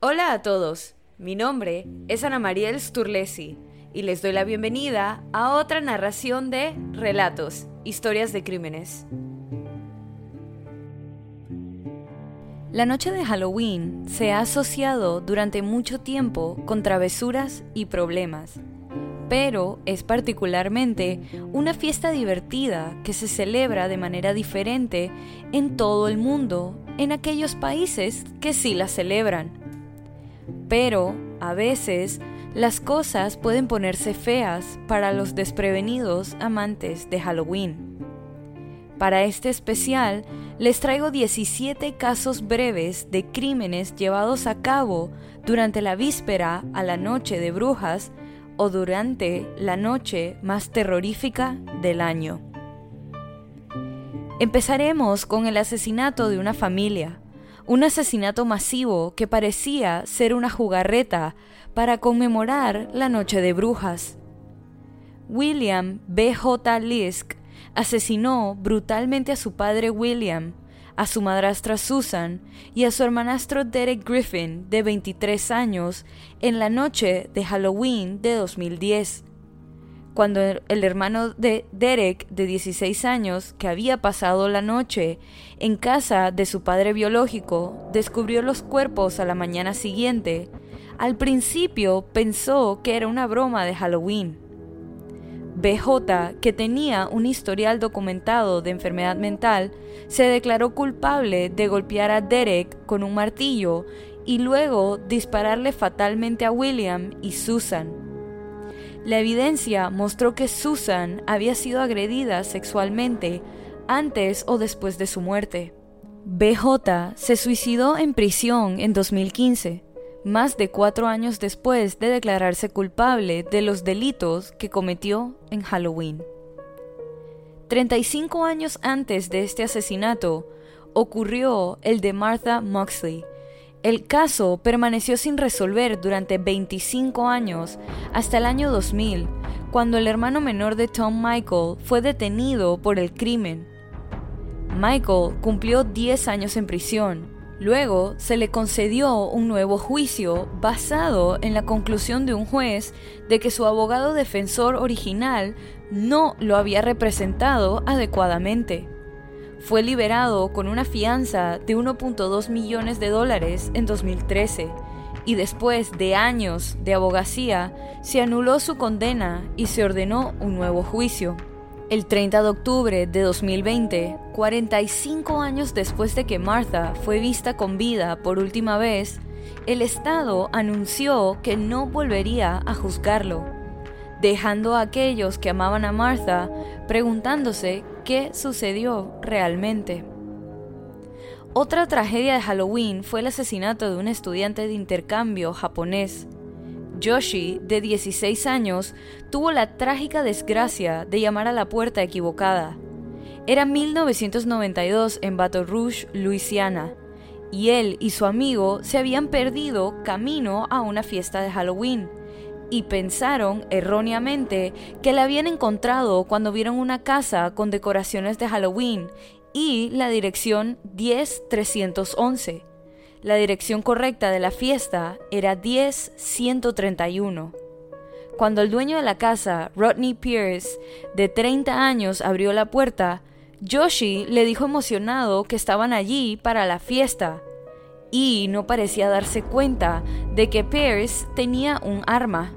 Hola a todos, mi nombre es Ana Mariel Sturlesi y les doy la bienvenida a otra narración de Relatos, Historias de Crímenes. La noche de Halloween se ha asociado durante mucho tiempo con travesuras y problemas, pero es particularmente una fiesta divertida que se celebra de manera diferente en todo el mundo, en aquellos países que sí la celebran. Pero, a veces, las cosas pueden ponerse feas para los desprevenidos amantes de Halloween. Para este especial, les traigo 17 casos breves de crímenes llevados a cabo durante la víspera a la noche de brujas o durante la noche más terrorífica del año. Empezaremos con el asesinato de una familia, un asesinato masivo que parecía ser una jugarreta para conmemorar la noche de brujas. William B. J. Lisk asesinó brutalmente a su padre William, a su madrastra Susan y a su hermanastro Derek Griffin, de 23 años, en la noche de Halloween de 2010. Cuando el hermano de Derek, de 16 años, que había pasado la noche en casa de su padre biológico, descubrió los cuerpos a la mañana siguiente, al principio pensó que era una broma de Halloween. BJ, que tenía un historial documentado de enfermedad mental, se declaró culpable de golpear a Derek con un martillo y luego dispararle fatalmente a William y Susan. La evidencia mostró que Susan había sido agredida sexualmente antes o después de su muerte. BJ se suicidó en prisión en 2015 más de cuatro años después de declararse culpable de los delitos que cometió en Halloween. 35 años antes de este asesinato, ocurrió el de Martha Moxley. El caso permaneció sin resolver durante 25 años hasta el año 2000, cuando el hermano menor de Tom Michael fue detenido por el crimen. Michael cumplió 10 años en prisión Luego se le concedió un nuevo juicio basado en la conclusión de un juez de que su abogado defensor original no lo había representado adecuadamente. Fue liberado con una fianza de 1.2 millones de dólares en 2013 y después de años de abogacía se anuló su condena y se ordenó un nuevo juicio. El 30 de octubre de 2020, 45 años después de que Martha fue vista con vida por última vez, el Estado anunció que no volvería a juzgarlo, dejando a aquellos que amaban a Martha preguntándose qué sucedió realmente. Otra tragedia de Halloween fue el asesinato de un estudiante de intercambio japonés Yoshi, de 16 años, tuvo la trágica desgracia de llamar a la puerta equivocada. Era 1992 en Baton Rouge, Luisiana, y él y su amigo se habían perdido camino a una fiesta de Halloween y pensaron erróneamente que la habían encontrado cuando vieron una casa con decoraciones de Halloween y la dirección 10311. La dirección correcta de la fiesta era 10131. Cuando el dueño de la casa, Rodney Pierce, de 30 años, abrió la puerta, Yoshi le dijo emocionado que estaban allí para la fiesta y no parecía darse cuenta de que Pierce tenía un arma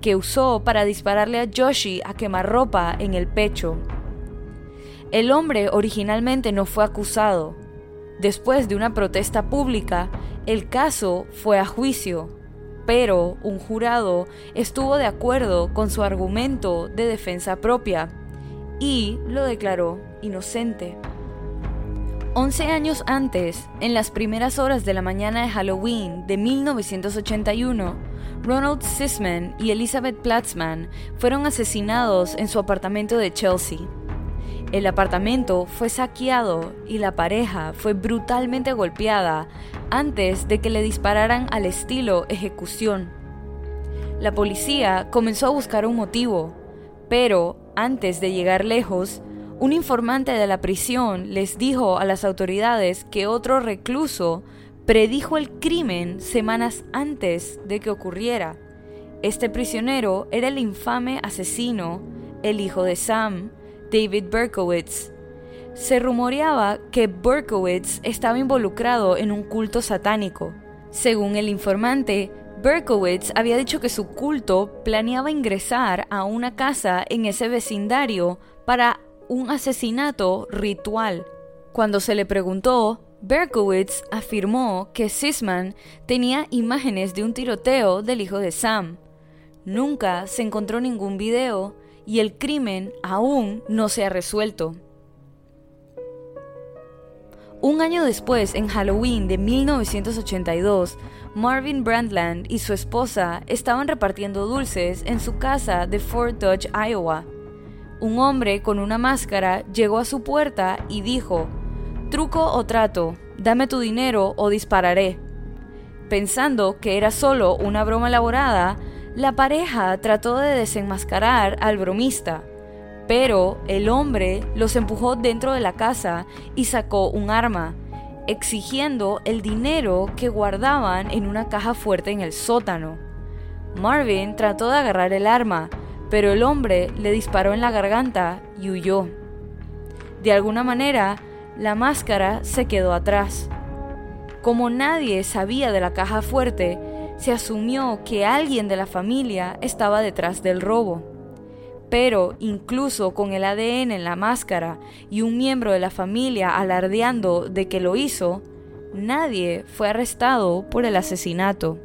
que usó para dispararle a Yoshi a quemarropa en el pecho. El hombre originalmente no fue acusado, Después de una protesta pública, el caso fue a juicio, pero un jurado estuvo de acuerdo con su argumento de defensa propia y lo declaró inocente. Once años antes, en las primeras horas de la mañana de Halloween de 1981, Ronald Sisman y Elizabeth Platzman fueron asesinados en su apartamento de Chelsea. El apartamento fue saqueado y la pareja fue brutalmente golpeada antes de que le dispararan al estilo ejecución. La policía comenzó a buscar un motivo, pero antes de llegar lejos, un informante de la prisión les dijo a las autoridades que otro recluso predijo el crimen semanas antes de que ocurriera. Este prisionero era el infame asesino, el hijo de Sam, David Berkowitz. Se rumoreaba que Berkowitz estaba involucrado en un culto satánico. Según el informante, Berkowitz había dicho que su culto planeaba ingresar a una casa en ese vecindario para un asesinato ritual. Cuando se le preguntó, Berkowitz afirmó que Sisman tenía imágenes de un tiroteo del hijo de Sam. Nunca se encontró ningún video y el crimen aún no se ha resuelto. Un año después, en Halloween de 1982, Marvin Brandland y su esposa estaban repartiendo dulces en su casa de Fort Dodge, Iowa. Un hombre con una máscara llegó a su puerta y dijo, Truco o trato, dame tu dinero o dispararé. Pensando que era solo una broma elaborada, la pareja trató de desenmascarar al bromista, pero el hombre los empujó dentro de la casa y sacó un arma, exigiendo el dinero que guardaban en una caja fuerte en el sótano. Marvin trató de agarrar el arma, pero el hombre le disparó en la garganta y huyó. De alguna manera, la máscara se quedó atrás. Como nadie sabía de la caja fuerte, se asumió que alguien de la familia estaba detrás del robo. Pero incluso con el ADN en la máscara y un miembro de la familia alardeando de que lo hizo, nadie fue arrestado por el asesinato.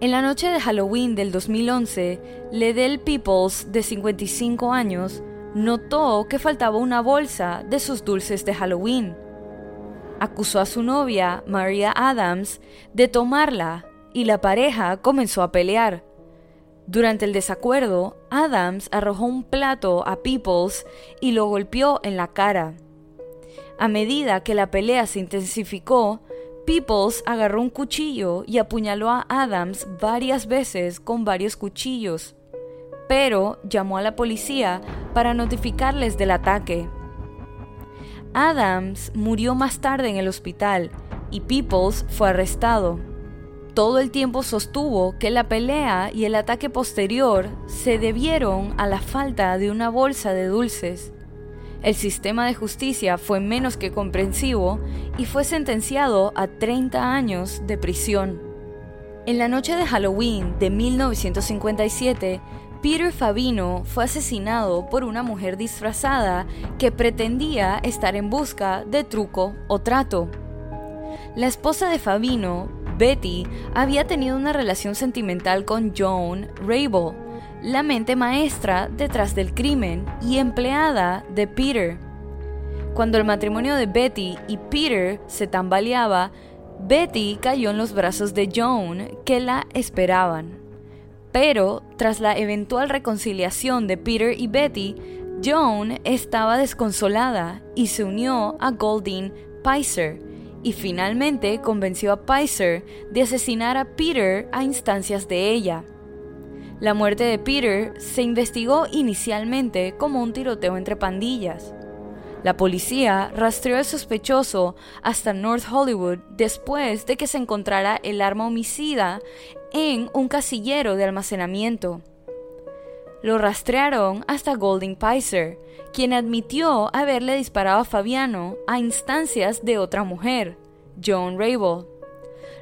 En la noche de Halloween del 2011, Ledell Peoples, de 55 años, notó que faltaba una bolsa de sus dulces de Halloween acusó a su novia, Maria Adams, de tomarla y la pareja comenzó a pelear. Durante el desacuerdo, Adams arrojó un plato a Peoples y lo golpeó en la cara. A medida que la pelea se intensificó, Peoples agarró un cuchillo y apuñaló a Adams varias veces con varios cuchillos, pero llamó a la policía para notificarles del ataque. Adams murió más tarde en el hospital y Peoples fue arrestado. Todo el tiempo sostuvo que la pelea y el ataque posterior se debieron a la falta de una bolsa de dulces. El sistema de justicia fue menos que comprensivo y fue sentenciado a 30 años de prisión. En la noche de Halloween de 1957, Peter Fabino fue asesinado por una mujer disfrazada que pretendía estar en busca de truco o trato. La esposa de Fabino, Betty, había tenido una relación sentimental con Joan Rabel, la mente maestra detrás del crimen y empleada de Peter. Cuando el matrimonio de Betty y Peter se tambaleaba, Betty cayó en los brazos de Joan, que la esperaban. Pero, tras la eventual reconciliación de Peter y Betty, Joan estaba desconsolada y se unió a Goldine Pizer, y finalmente convenció a Pizer de asesinar a Peter a instancias de ella. La muerte de Peter se investigó inicialmente como un tiroteo entre pandillas. La policía rastreó al sospechoso hasta North Hollywood después de que se encontrara el arma homicida en un casillero de almacenamiento. Lo rastrearon hasta Golding Pizer, quien admitió haberle disparado a Fabiano a instancias de otra mujer, Joan Rabel.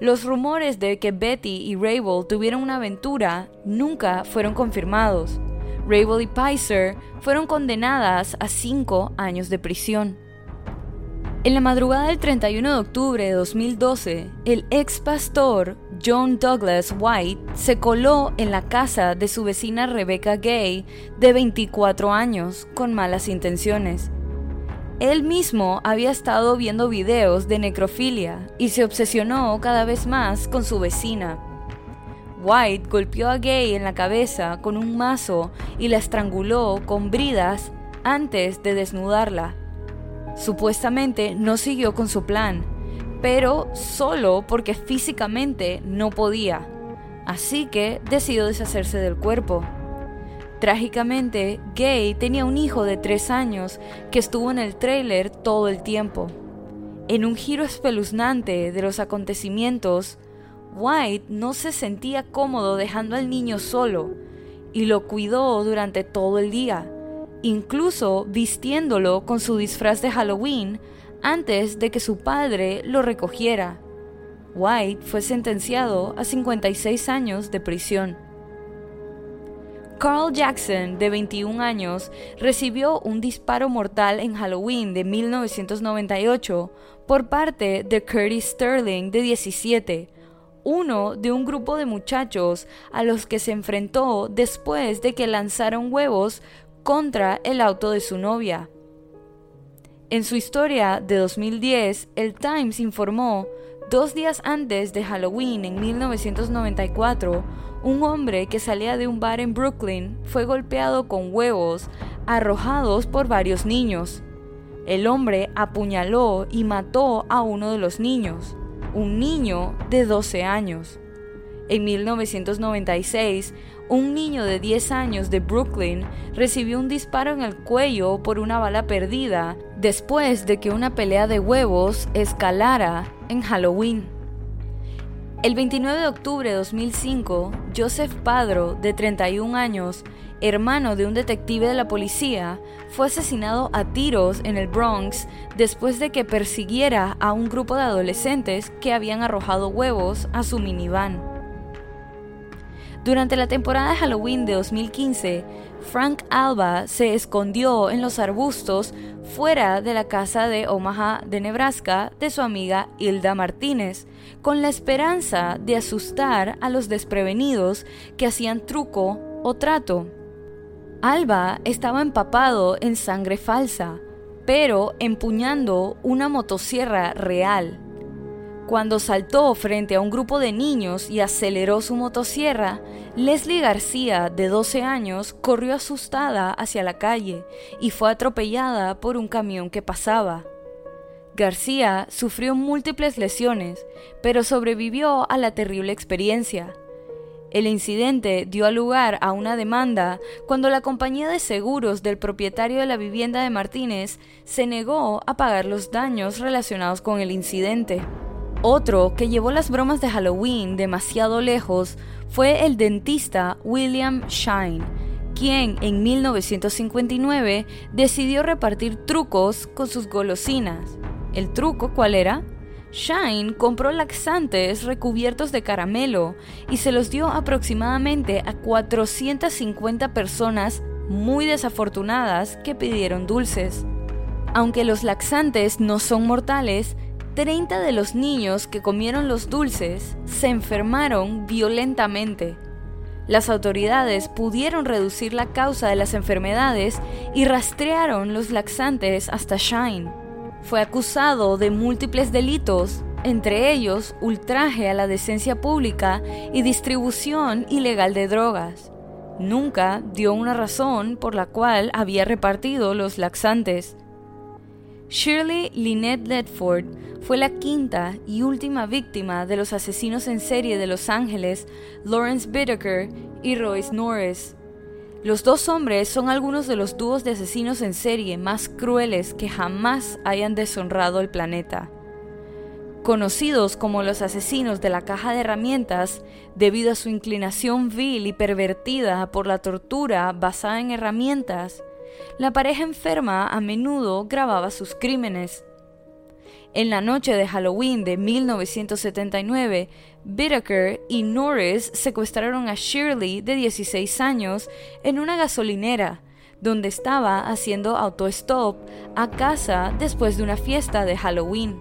Los rumores de que Betty y Rabel tuvieron una aventura nunca fueron confirmados. Rabel y Pizer fueron condenadas a cinco años de prisión. En la madrugada del 31 de octubre de 2012, el ex pastor John Douglas White se coló en la casa de su vecina Rebecca Gay, de 24 años, con malas intenciones. Él mismo había estado viendo videos de necrofilia y se obsesionó cada vez más con su vecina. White golpeó a Gay en la cabeza con un mazo y la estranguló con bridas antes de desnudarla. Supuestamente no siguió con su plan, pero solo porque físicamente no podía, así que decidió deshacerse del cuerpo. Trágicamente, Gay tenía un hijo de tres años que estuvo en el tráiler todo el tiempo. En un giro espeluznante de los acontecimientos, White no se sentía cómodo dejando al niño solo y lo cuidó durante todo el día, incluso vistiéndolo con su disfraz de Halloween antes de que su padre lo recogiera. White fue sentenciado a 56 años de prisión. Carl Jackson, de 21 años, recibió un disparo mortal en Halloween de 1998 por parte de Curtis Sterling, de 17, uno de un grupo de muchachos a los que se enfrentó después de que lanzaron huevos contra el auto de su novia. En su historia de 2010, el Times informó, dos días antes de Halloween en 1994, un hombre que salía de un bar en Brooklyn fue golpeado con huevos arrojados por varios niños. El hombre apuñaló y mató a uno de los niños, un niño de 12 años. En 1996, un niño de 10 años de Brooklyn recibió un disparo en el cuello por una bala perdida después de que una pelea de huevos escalara en Halloween. El 29 de octubre de 2005, Joseph Padro, de 31 años, hermano de un detective de la policía, fue asesinado a tiros en el Bronx después de que persiguiera a un grupo de adolescentes que habían arrojado huevos a su minivan. Durante la temporada de Halloween de 2015, Frank Alba se escondió en los arbustos fuera de la casa de Omaha de Nebraska de su amiga Hilda Martínez, con la esperanza de asustar a los desprevenidos que hacían truco o trato. Alba estaba empapado en sangre falsa, pero empuñando una motosierra real. Cuando saltó frente a un grupo de niños y aceleró su motosierra, Leslie García, de 12 años, corrió asustada hacia la calle y fue atropellada por un camión que pasaba. García sufrió múltiples lesiones, pero sobrevivió a la terrible experiencia. El incidente dio lugar a una demanda cuando la compañía de seguros del propietario de la vivienda de Martínez se negó a pagar los daños relacionados con el incidente. Otro que llevó las bromas de Halloween demasiado lejos fue el dentista William Shine, quien en 1959 decidió repartir trucos con sus golosinas. ¿El truco cuál era? Shine compró laxantes recubiertos de caramelo y se los dio aproximadamente a 450 personas muy desafortunadas que pidieron dulces. Aunque los laxantes no son mortales, 30 de los niños que comieron los dulces se enfermaron violentamente. Las autoridades pudieron reducir la causa de las enfermedades y rastrearon los laxantes hasta Shine. Fue acusado de múltiples delitos, entre ellos ultraje a la decencia pública y distribución ilegal de drogas. Nunca dio una razón por la cual había repartido los laxantes. Shirley Lynette Ledford fue la quinta y última víctima de los asesinos en serie de Los Ángeles, Lawrence Bittaker y Royce Norris. Los dos hombres son algunos de los dúos de asesinos en serie más crueles que jamás hayan deshonrado el planeta. Conocidos como los asesinos de la caja de herramientas, debido a su inclinación vil y pervertida por la tortura basada en herramientas, la pareja enferma a menudo grababa sus crímenes. En la noche de Halloween de 1979, Bittaker y Norris secuestraron a Shirley, de 16 años, en una gasolinera, donde estaba haciendo autostop a casa después de una fiesta de Halloween.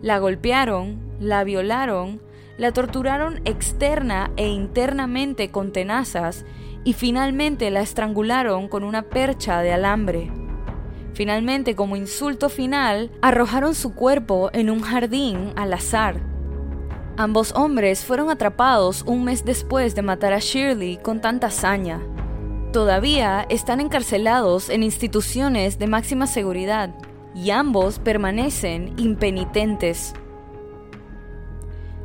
La golpearon, la violaron, la torturaron externa e internamente con tenazas y finalmente la estrangularon con una percha de alambre. Finalmente, como insulto final, arrojaron su cuerpo en un jardín al azar. Ambos hombres fueron atrapados un mes después de matar a Shirley con tanta hazaña. Todavía están encarcelados en instituciones de máxima seguridad y ambos permanecen impenitentes.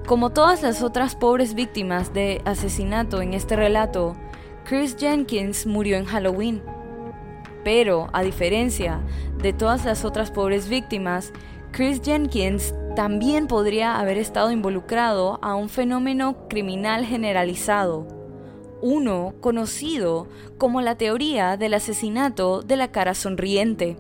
Como todas las otras pobres víctimas de asesinato en este relato, Chris Jenkins murió en Halloween. Pero, a diferencia de todas las otras pobres víctimas, Chris Jenkins también podría haber estado involucrado a un fenómeno criminal generalizado, uno conocido como la teoría del asesinato de la cara sonriente.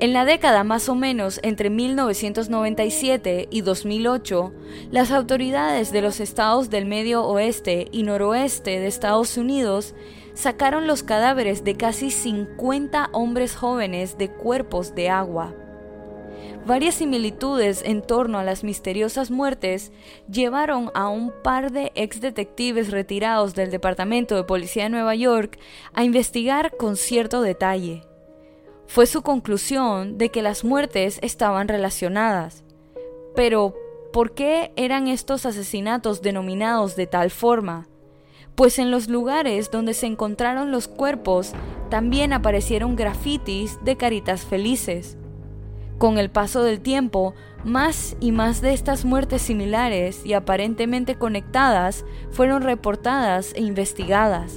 En la década más o menos entre 1997 y 2008, las autoridades de los estados del medio oeste y noroeste de Estados Unidos sacaron los cadáveres de casi 50 hombres jóvenes de cuerpos de agua. Varias similitudes en torno a las misteriosas muertes llevaron a un par de ex detectives retirados del Departamento de Policía de Nueva York a investigar con cierto detalle. Fue su conclusión de que las muertes estaban relacionadas. Pero, ¿por qué eran estos asesinatos denominados de tal forma? Pues en los lugares donde se encontraron los cuerpos también aparecieron grafitis de caritas felices. Con el paso del tiempo, más y más de estas muertes similares y aparentemente conectadas fueron reportadas e investigadas,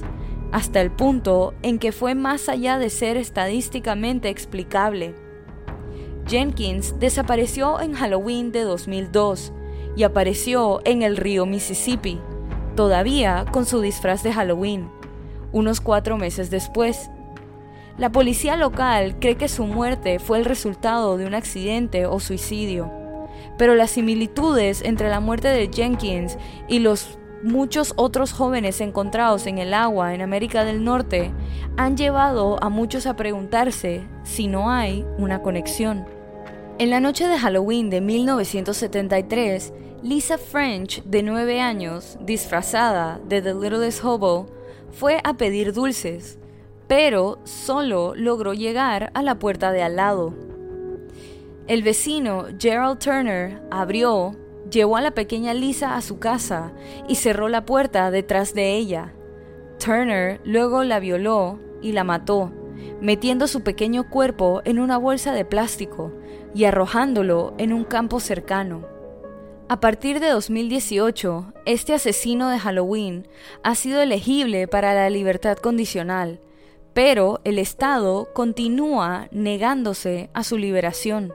hasta el punto en que fue más allá de ser estadísticamente explicable. Jenkins desapareció en Halloween de 2002 y apareció en el río Mississippi, todavía con su disfraz de Halloween, unos cuatro meses después. La policía local cree que su muerte fue el resultado de un accidente o suicidio, pero las similitudes entre la muerte de Jenkins y los muchos otros jóvenes encontrados en el agua en América del Norte han llevado a muchos a preguntarse si no hay una conexión. En la noche de Halloween de 1973, Lisa French, de 9 años, disfrazada de The Littlest Hobo, fue a pedir dulces pero solo logró llegar a la puerta de al lado. El vecino Gerald Turner abrió, llevó a la pequeña Lisa a su casa y cerró la puerta detrás de ella. Turner luego la violó y la mató, metiendo su pequeño cuerpo en una bolsa de plástico y arrojándolo en un campo cercano. A partir de 2018, este asesino de Halloween ha sido elegible para la libertad condicional, pero el Estado continúa negándose a su liberación.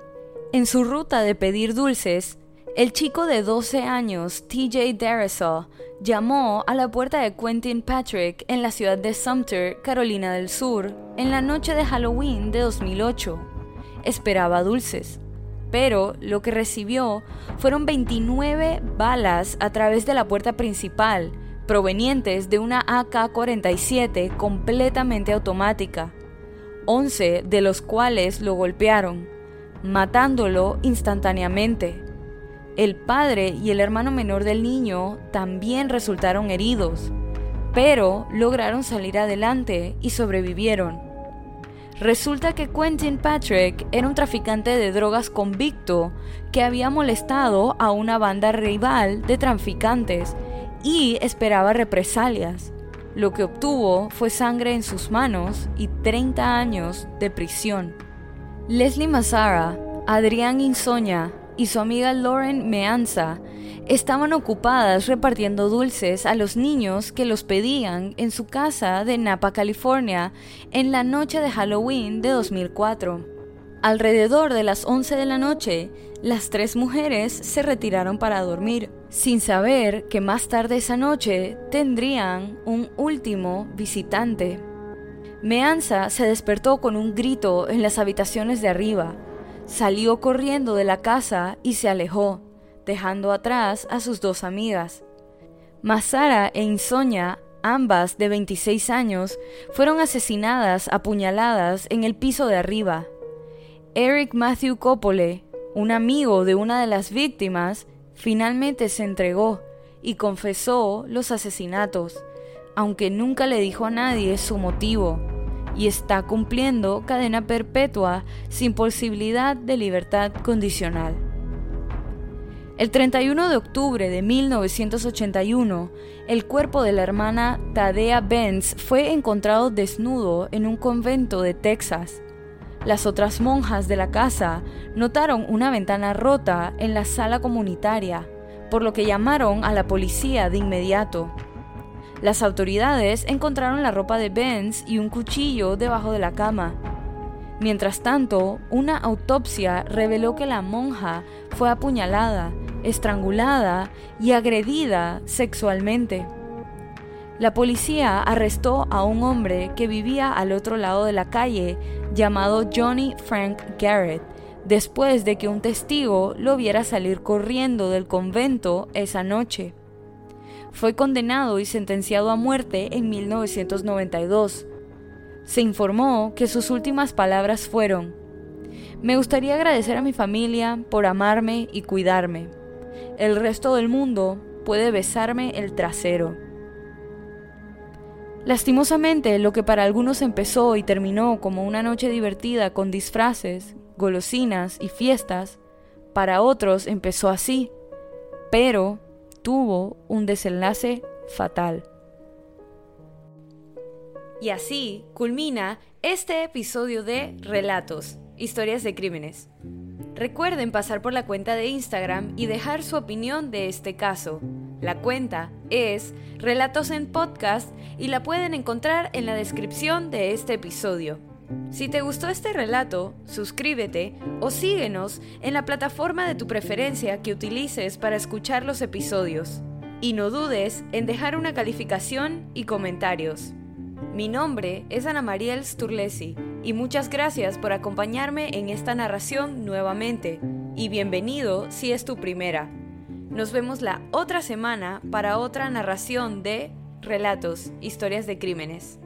En su ruta de pedir dulces, el chico de 12 años, TJ Darasaw, llamó a la puerta de Quentin Patrick en la ciudad de Sumter, Carolina del Sur, en la noche de Halloween de 2008. Esperaba dulces, pero lo que recibió fueron 29 balas a través de la puerta principal, provenientes de una AK-47 completamente automática, 11 de los cuales lo golpearon, matándolo instantáneamente. El padre y el hermano menor del niño también resultaron heridos, pero lograron salir adelante y sobrevivieron. Resulta que Quentin Patrick era un traficante de drogas convicto que había molestado a una banda rival de traficantes y esperaba represalias. Lo que obtuvo fue sangre en sus manos y 30 años de prisión. Leslie Mazzara, Adrián Insoña y su amiga Lauren Meanza estaban ocupadas repartiendo dulces a los niños que los pedían en su casa de Napa, California, en la noche de Halloween de 2004. Alrededor de las 11 de la noche, las tres mujeres se retiraron para dormir sin saber que más tarde esa noche tendrían un último visitante. Meanza se despertó con un grito en las habitaciones de arriba, salió corriendo de la casa y se alejó, dejando atrás a sus dos amigas. Masara e Insoña, ambas de 26 años, fueron asesinadas a puñaladas en el piso de arriba. Eric Matthew Copole, un amigo de una de las víctimas, Finalmente se entregó y confesó los asesinatos, aunque nunca le dijo a nadie su motivo, y está cumpliendo cadena perpetua sin posibilidad de libertad condicional. El 31 de octubre de 1981, el cuerpo de la hermana Tadea Benz fue encontrado desnudo en un convento de Texas. Las otras monjas de la casa notaron una ventana rota en la sala comunitaria, por lo que llamaron a la policía de inmediato. Las autoridades encontraron la ropa de Benz y un cuchillo debajo de la cama. Mientras tanto, una autopsia reveló que la monja fue apuñalada, estrangulada y agredida sexualmente. La policía arrestó a un hombre que vivía al otro lado de la calle llamado Johnny Frank Garrett, después de que un testigo lo viera salir corriendo del convento esa noche. Fue condenado y sentenciado a muerte en 1992. Se informó que sus últimas palabras fueron, me gustaría agradecer a mi familia por amarme y cuidarme. El resto del mundo puede besarme el trasero. Lastimosamente, lo que para algunos empezó y terminó como una noche divertida con disfraces, golosinas y fiestas, para otros empezó así, pero tuvo un desenlace fatal. Y así culmina este episodio de Relatos, historias de crímenes. Recuerden pasar por la cuenta de Instagram y dejar su opinión de este caso. La cuenta es Relatos en Podcast y la pueden encontrar en la descripción de este episodio. Si te gustó este relato, suscríbete o síguenos en la plataforma de tu preferencia que utilices para escuchar los episodios. Y no dudes en dejar una calificación y comentarios. Mi nombre es Ana Mariel Sturlesi y muchas gracias por acompañarme en esta narración nuevamente y bienvenido si es tu primera. Nos vemos la otra semana para otra narración de Relatos, Historias de Crímenes.